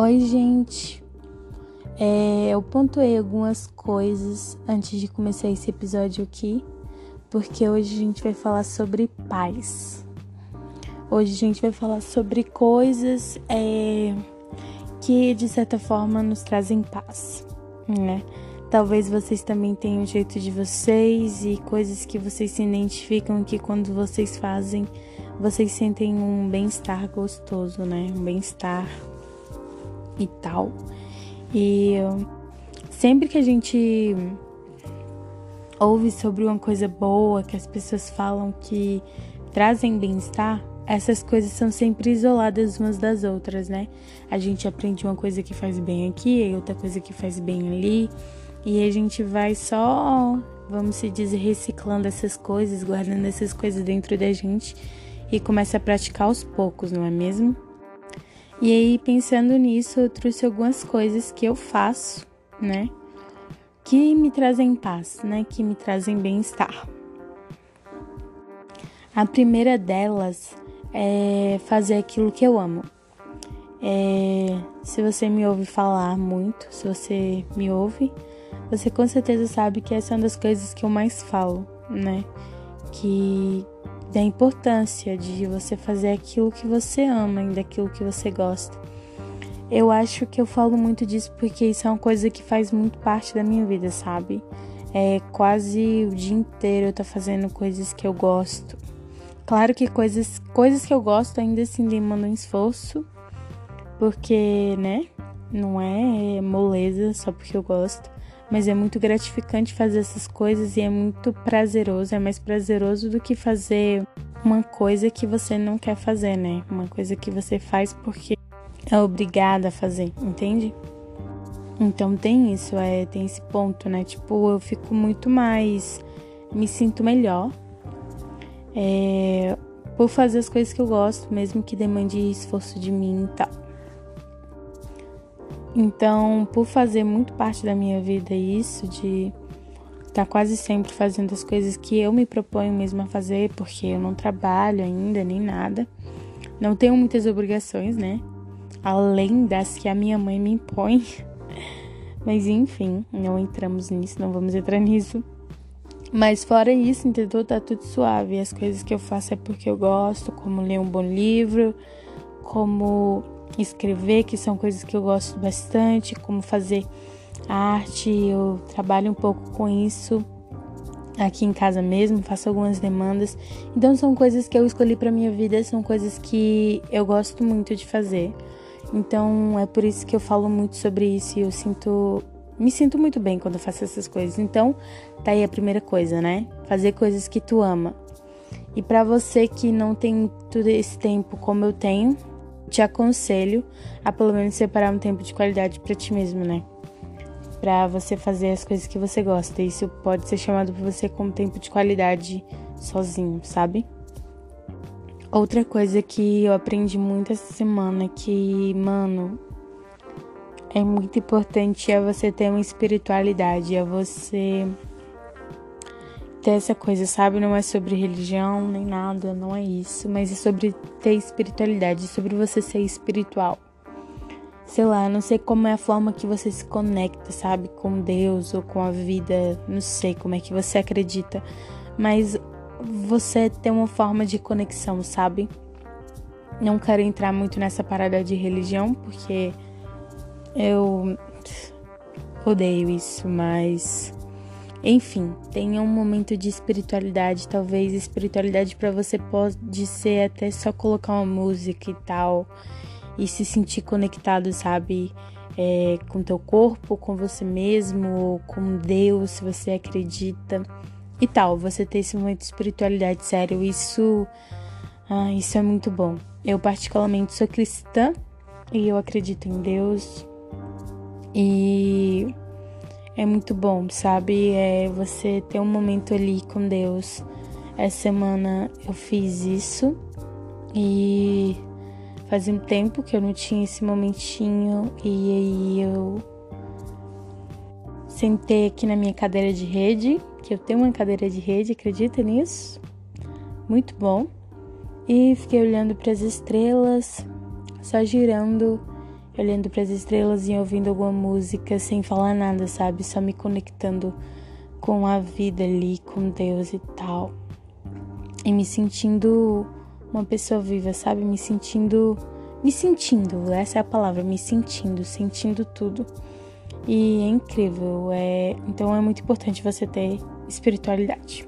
Oi, gente. É, eu pontuei algumas coisas antes de começar esse episódio aqui, porque hoje a gente vai falar sobre paz. Hoje a gente vai falar sobre coisas é, que de certa forma nos trazem paz, né? Talvez vocês também tenham o jeito de vocês e coisas que vocês se identificam que quando vocês fazem, vocês sentem um bem-estar gostoso, né? Um bem-estar e tal. E sempre que a gente ouve sobre uma coisa boa, que as pessoas falam que trazem bem-estar, essas coisas são sempre isoladas umas das outras, né? A gente aprende uma coisa que faz bem aqui e outra coisa que faz bem ali, e a gente vai só, vamos se dizer, reciclando essas coisas, guardando essas coisas dentro da gente e começa a praticar aos poucos, não é mesmo? E aí, pensando nisso, eu trouxe algumas coisas que eu faço, né? Que me trazem paz, né? Que me trazem bem-estar. A primeira delas é fazer aquilo que eu amo. É, se você me ouve falar muito, se você me ouve, você com certeza sabe que essa é uma das coisas que eu mais falo, né? Que da importância de você fazer aquilo que você ama e daquilo que você gosta. Eu acho que eu falo muito disso porque isso é uma coisa que faz muito parte da minha vida, sabe? É quase o dia inteiro eu tô fazendo coisas que eu gosto. Claro que coisas, coisas que eu gosto ainda assim demandam esforço, porque, né? Não é moleza só porque eu gosto mas é muito gratificante fazer essas coisas e é muito prazeroso, é mais prazeroso do que fazer uma coisa que você não quer fazer, né? Uma coisa que você faz porque é obrigada a fazer, entende? Então tem isso, é, tem esse ponto, né? Tipo, eu fico muito mais. me sinto melhor é, por fazer as coisas que eu gosto, mesmo que demande esforço de mim e tal. Então, por fazer muito parte da minha vida isso, de estar tá quase sempre fazendo as coisas que eu me proponho mesmo a fazer, porque eu não trabalho ainda nem nada, não tenho muitas obrigações, né? Além das que a minha mãe me impõe. Mas enfim, não entramos nisso, não vamos entrar nisso. Mas fora isso, entendeu? Tá tudo suave. As coisas que eu faço é porque eu gosto, como ler um bom livro, como escrever, que são coisas que eu gosto bastante, como fazer arte, eu trabalho um pouco com isso aqui em casa mesmo, faço algumas demandas. Então são coisas que eu escolhi para minha vida, são coisas que eu gosto muito de fazer. Então é por isso que eu falo muito sobre isso e eu sinto me sinto muito bem quando eu faço essas coisas. Então, tá aí a primeira coisa, né? Fazer coisas que tu ama. E para você que não tem todo esse tempo como eu tenho, te aconselho a pelo menos separar um tempo de qualidade para ti mesmo, né? Para você fazer as coisas que você gosta. Isso pode ser chamado por você como tempo de qualidade sozinho, sabe? Outra coisa que eu aprendi muito essa semana é que, mano, é muito importante é você ter uma espiritualidade, é você ter essa coisa, sabe? Não é sobre religião nem nada, não é isso, mas é sobre ter espiritualidade, sobre você ser espiritual. Sei lá, não sei como é a forma que você se conecta, sabe? Com Deus ou com a vida, não sei como é que você acredita, mas você tem uma forma de conexão, sabe? Não quero entrar muito nessa parada de religião, porque eu odeio isso, mas enfim, tenha um momento de espiritualidade. Talvez espiritualidade para você pode ser até só colocar uma música e tal e se sentir conectado, sabe? É, com teu corpo, com você mesmo, com Deus, se você acredita e tal. Você ter esse momento de espiritualidade, sério, isso, ah, isso é muito bom. Eu particularmente sou cristã e eu acredito em Deus e é muito bom, sabe? É você ter um momento ali com Deus. Essa semana eu fiz isso e fazia um tempo que eu não tinha esse momentinho e aí eu sentei aqui na minha cadeira de rede, que eu tenho uma cadeira de rede, acredita nisso? Muito bom. E fiquei olhando para as estrelas, só girando olhando para as estrelas e ouvindo alguma música sem falar nada, sabe? Só me conectando com a vida ali, com Deus e tal. E me sentindo uma pessoa viva, sabe? Me sentindo. Me sentindo, essa é a palavra, me sentindo, sentindo tudo. E é incrível, é, então é muito importante você ter espiritualidade.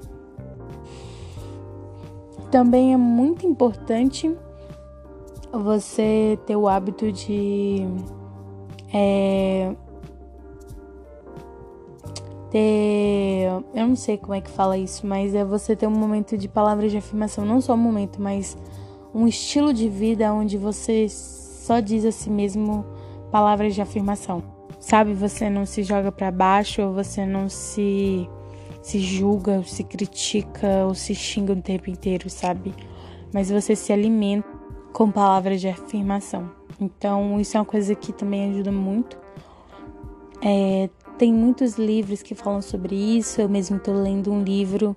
Também é muito importante você ter o hábito de é, ter. Eu não sei como é que fala isso, mas é você ter um momento de palavras de afirmação. Não só um momento, mas um estilo de vida onde você só diz a si mesmo palavras de afirmação. Sabe, você não se joga para baixo, ou você não se se julga, ou se critica, ou se xinga o tempo inteiro, sabe? Mas você se alimenta com palavras de afirmação. Então, isso é uma coisa que também ajuda muito. É, tem muitos livros que falam sobre isso. Eu mesmo estou lendo um livro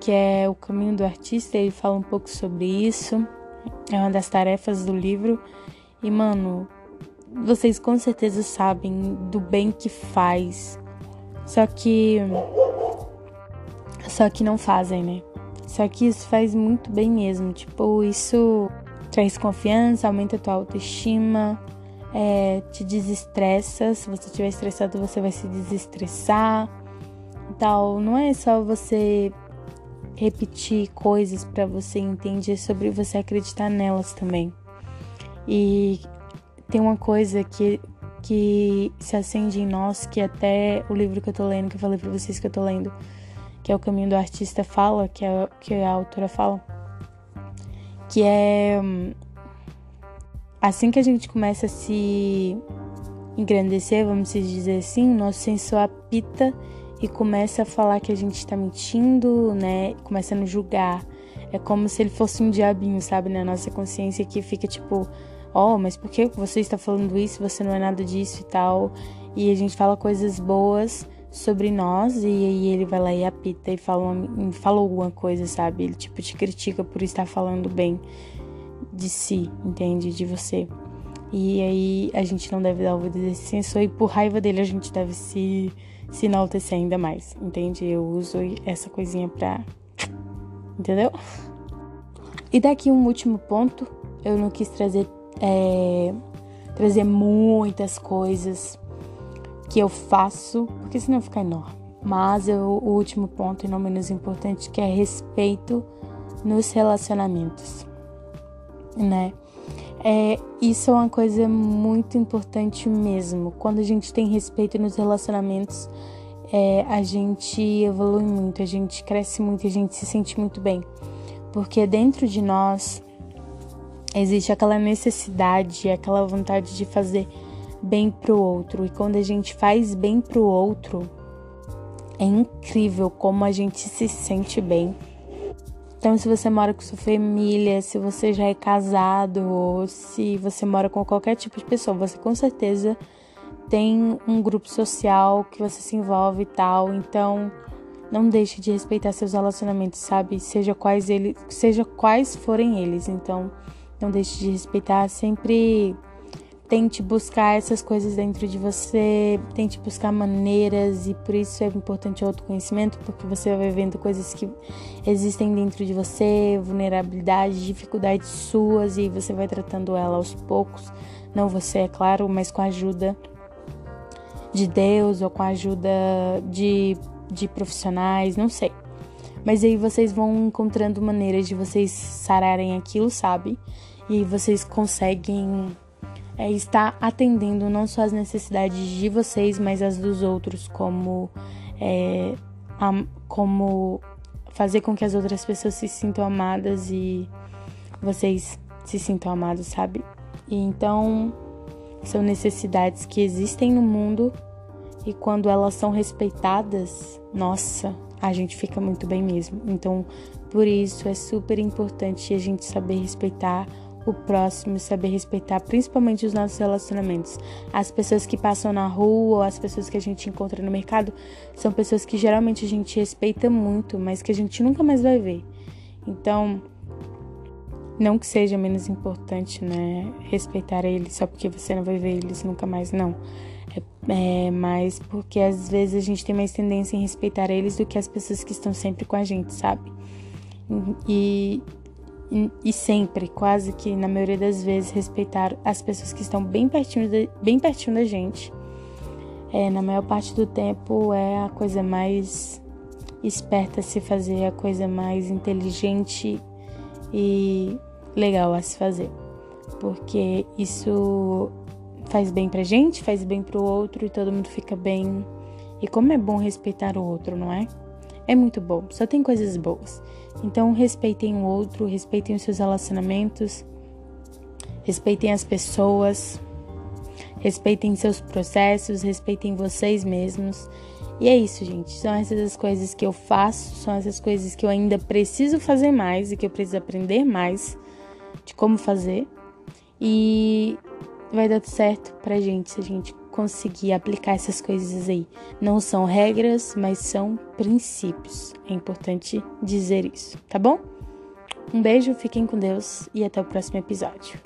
que é O Caminho do Artista, ele fala um pouco sobre isso. É uma das tarefas do livro. E, mano, vocês com certeza sabem do bem que faz. Só que. Só que não fazem, né? Só que isso faz muito bem mesmo. Tipo, isso traz confiança, aumenta a tua autoestima, é, te desestressa. Se você estiver estressado, você vai se desestressar. Tal. Não é só você repetir coisas para você entender, é sobre você acreditar nelas também. E tem uma coisa que, que se acende em nós, que até o livro que eu tô lendo, que eu falei para vocês que eu tô lendo, que é O Caminho do Artista fala, que, é, que a autora fala, que é assim que a gente começa a se engrandecer, vamos dizer assim, nosso sensor apita e começa a falar que a gente está mentindo, né? Começa a nos julgar. É como se ele fosse um diabinho, sabe, na nossa consciência que fica tipo, ó, oh, mas por que você está falando isso? Você não é nada disso e tal. E a gente fala coisas boas sobre nós e aí ele vai lá e apita e fala, fala alguma coisa, sabe? Ele tipo te critica por estar falando bem de si, entende? De você. E aí a gente não deve dar ouvido desse sensor e por raiva dele a gente deve se, se enaltecer ainda mais, entende? Eu uso essa coisinha pra. Entendeu? E daqui um último ponto, eu não quis trazer é, trazer muitas coisas que eu faço, porque senão fica enorme. Mas eu, o último ponto, e não menos importante, que é respeito nos relacionamentos, né? É, isso é uma coisa muito importante mesmo. Quando a gente tem respeito nos relacionamentos, é, a gente evolui muito, a gente cresce muito, a gente se sente muito bem. Porque dentro de nós existe aquela necessidade, aquela vontade de fazer bem pro outro. E quando a gente faz bem pro outro, é incrível como a gente se sente bem. Então, se você mora com sua família, se você já é casado, ou se você mora com qualquer tipo de pessoa, você com certeza tem um grupo social que você se envolve e tal. Então, não deixe de respeitar seus relacionamentos, sabe? Seja quais eles, seja quais forem eles. Então, não deixe de respeitar sempre tente buscar essas coisas dentro de você, tente buscar maneiras e por isso é importante o autoconhecimento, porque você vai vendo coisas que existem dentro de você, vulnerabilidades, dificuldades suas e você vai tratando ela aos poucos. Não você, é claro, mas com a ajuda de Deus ou com a ajuda de, de profissionais, não sei. Mas aí vocês vão encontrando maneiras de vocês sararem aquilo, sabe? E vocês conseguem é estar atendendo não só as necessidades de vocês, mas as dos outros, como, é, a, como fazer com que as outras pessoas se sintam amadas e vocês se sintam amados, sabe? E então são necessidades que existem no mundo e quando elas são respeitadas, nossa, a gente fica muito bem mesmo. Então, por isso é super importante a gente saber respeitar o próximo, saber respeitar principalmente os nossos relacionamentos. As pessoas que passam na rua ou as pessoas que a gente encontra no mercado são pessoas que geralmente a gente respeita muito, mas que a gente nunca mais vai ver. Então, Não que seja menos importante, né? Respeitar eles só porque você não vai ver eles nunca mais, não. É, é mais porque às vezes a gente tem mais tendência em respeitar eles do que as pessoas que estão sempre com a gente, sabe? E, e, e sempre, quase que na maioria das vezes, respeitar as pessoas que estão bem pertinho, de, bem pertinho da gente. É, na maior parte do tempo é a coisa mais esperta a se fazer, a coisa mais inteligente e legal a se fazer. Porque isso faz bem pra gente, faz bem pro outro e todo mundo fica bem. E como é bom respeitar o outro, não é? É muito bom, só tem coisas boas. Então respeitem o outro, respeitem os seus relacionamentos, respeitem as pessoas, respeitem seus processos, respeitem vocês mesmos. E é isso, gente. São essas as coisas que eu faço, são essas coisas que eu ainda preciso fazer mais e que eu preciso aprender mais de como fazer. E vai dar certo pra gente se a gente conseguir aplicar essas coisas aí. Não são regras, mas são princípios. É importante dizer isso, tá bom? Um beijo, fiquem com Deus e até o próximo episódio.